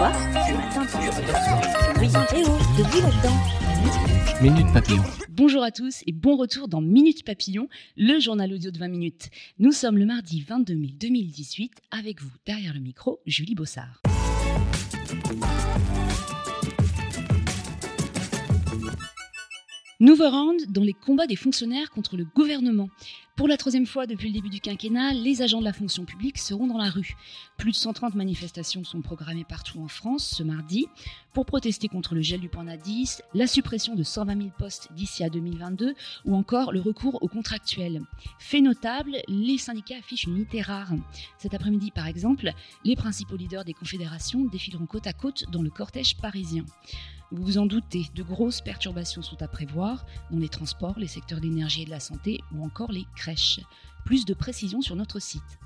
slash achieve today. Quoi Ce matin, Oui, oh, de bruit là-dedans. Minute Papillon. Bonjour à tous et bon retour dans Minute Papillon, le journal audio de 20 minutes. Nous sommes le mardi 22 mai 2018 avec vous derrière le micro, Julie Bossard. Nouveau round dans les combats des fonctionnaires contre le gouvernement. Pour la troisième fois depuis le début du quinquennat, les agents de la fonction publique seront dans la rue. Plus de 130 manifestations sont programmées partout en France ce mardi pour protester contre le gel du d'indice, la suppression de 120 000 postes d'ici à 2022 ou encore le recours aux contractuels. Fait notable, les syndicats affichent une unité rare. Cet après-midi, par exemple, les principaux leaders des confédérations défileront côte à côte dans le cortège parisien. Vous vous en doutez, de grosses perturbations sont à prévoir dans les transports, les secteurs de l'énergie et de la santé ou encore les crèches. Plus de précisions sur notre site.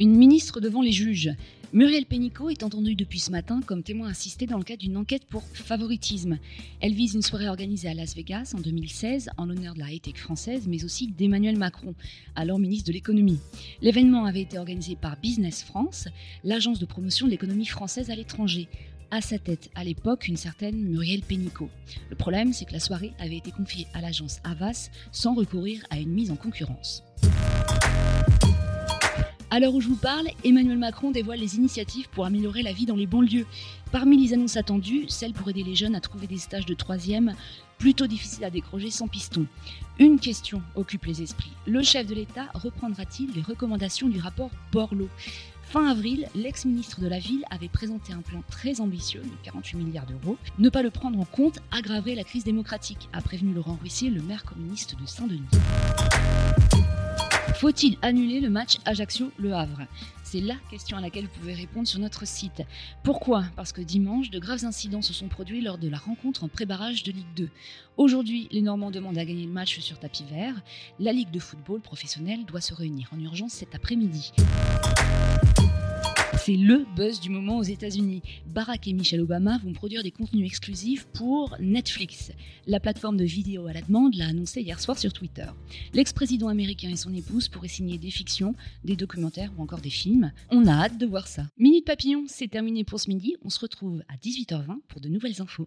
Une ministre devant les juges. Muriel Pénicaud est entendue depuis ce matin comme témoin assisté dans le cadre d'une enquête pour favoritisme. Elle vise une soirée organisée à Las Vegas en 2016 en l'honneur de la high-tech française, mais aussi d'Emmanuel Macron, alors ministre de l'économie. L'événement avait été organisé par Business France, l'agence de promotion de l'économie française à l'étranger à sa tête à l'époque une certaine Muriel Pénicaud. Le problème, c'est que la soirée avait été confiée à l'agence Havas sans recourir à une mise en concurrence. À l'heure où je vous parle, Emmanuel Macron dévoile les initiatives pour améliorer la vie dans les banlieues. Parmi les annonces attendues, celle pour aider les jeunes à trouver des stages de troisième plutôt difficiles à décrocher sans piston. Une question occupe les esprits. Le chef de l'État reprendra-t-il les recommandations du rapport Borloo? Fin avril, l'ex-ministre de la Ville avait présenté un plan très ambitieux de 48 milliards d'euros. Ne pas le prendre en compte aggraverait la crise démocratique, a prévenu Laurent Ruissier, le maire communiste de Saint-Denis. Faut-il annuler le match Ajaccio-Le Havre C'est la question à laquelle vous pouvez répondre sur notre site. Pourquoi Parce que dimanche, de graves incidents se sont produits lors de la rencontre en pré-barrage de Ligue 2. Aujourd'hui, les Normands demandent à gagner le match sur tapis vert. La Ligue de football professionnelle doit se réunir en urgence cet après-midi. C'est le buzz du moment aux États-Unis. Barack et Michelle Obama vont produire des contenus exclusifs pour Netflix. La plateforme de vidéo à la demande l'a annoncé hier soir sur Twitter. L'ex-président américain et son épouse pourraient signer des fictions, des documentaires ou encore des films. On a hâte de voir ça. Minute Papillon, c'est terminé pour ce midi. On se retrouve à 18h20 pour de nouvelles infos.